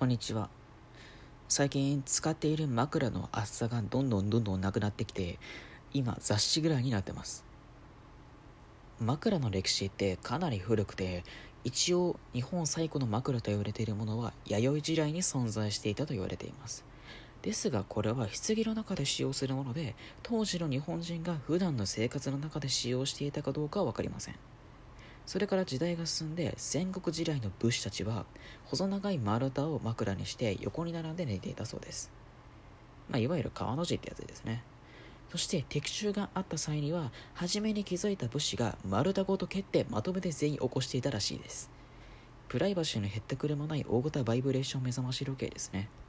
こんにちは。最近使っている枕の厚さがどんどんどんどんなくなってきて今雑誌ぐらいになってます。枕の歴史ってかなり古くて一応日本最古の枕と言われているものは弥生時代に存在していたと言われています。ですがこれは棺の中で使用するもので当時の日本人が普段の生活の中で使用していたかどうかは分かりません。それから時代が進んで戦国時代の武士たちは細長い丸太を枕にして横に並んで寝ていたそうです。まあ、いわゆる川の字ってやつですね。そして敵襲があった際には初めに気づいた武士が丸太ごと蹴ってまとめて全員起こしていたらしいです。プライバシーの減ったくれもない大型バイブレーション目覚まし時計ですね。